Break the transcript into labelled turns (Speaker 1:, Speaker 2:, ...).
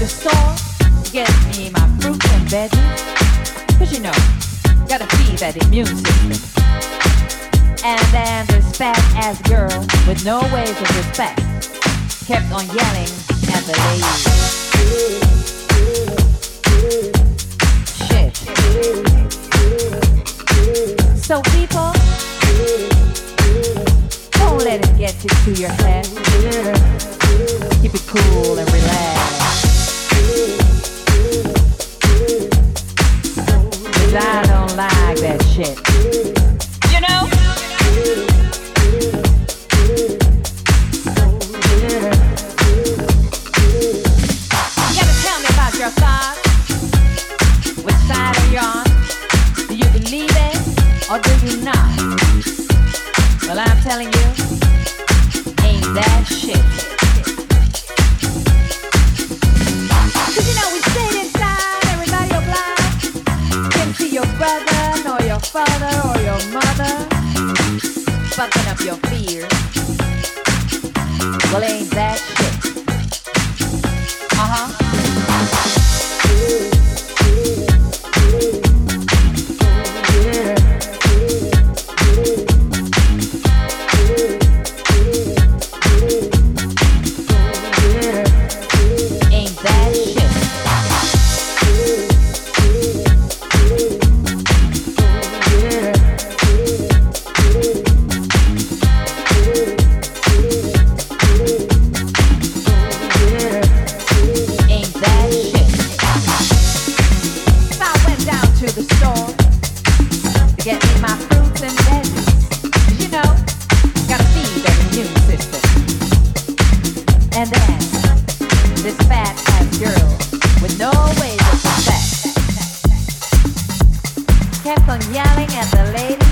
Speaker 1: the store to get me my fruits and veggies. Cause you know, gotta feed that immune system. And then this fat ass girl with no ways of respect kept on yelling at the ladies. Shit. So people, don't let it get you to your head. Keep it cool and relax. Cause I don't like that shit. You know? You gotta tell me about your thoughts. Which side are you on? Do you believe it or do you not? Well, I'm telling you, ain't that shit. Father or your mother. Fucking up your fears. Well, ain't that kept on yelling
Speaker 2: at the lady.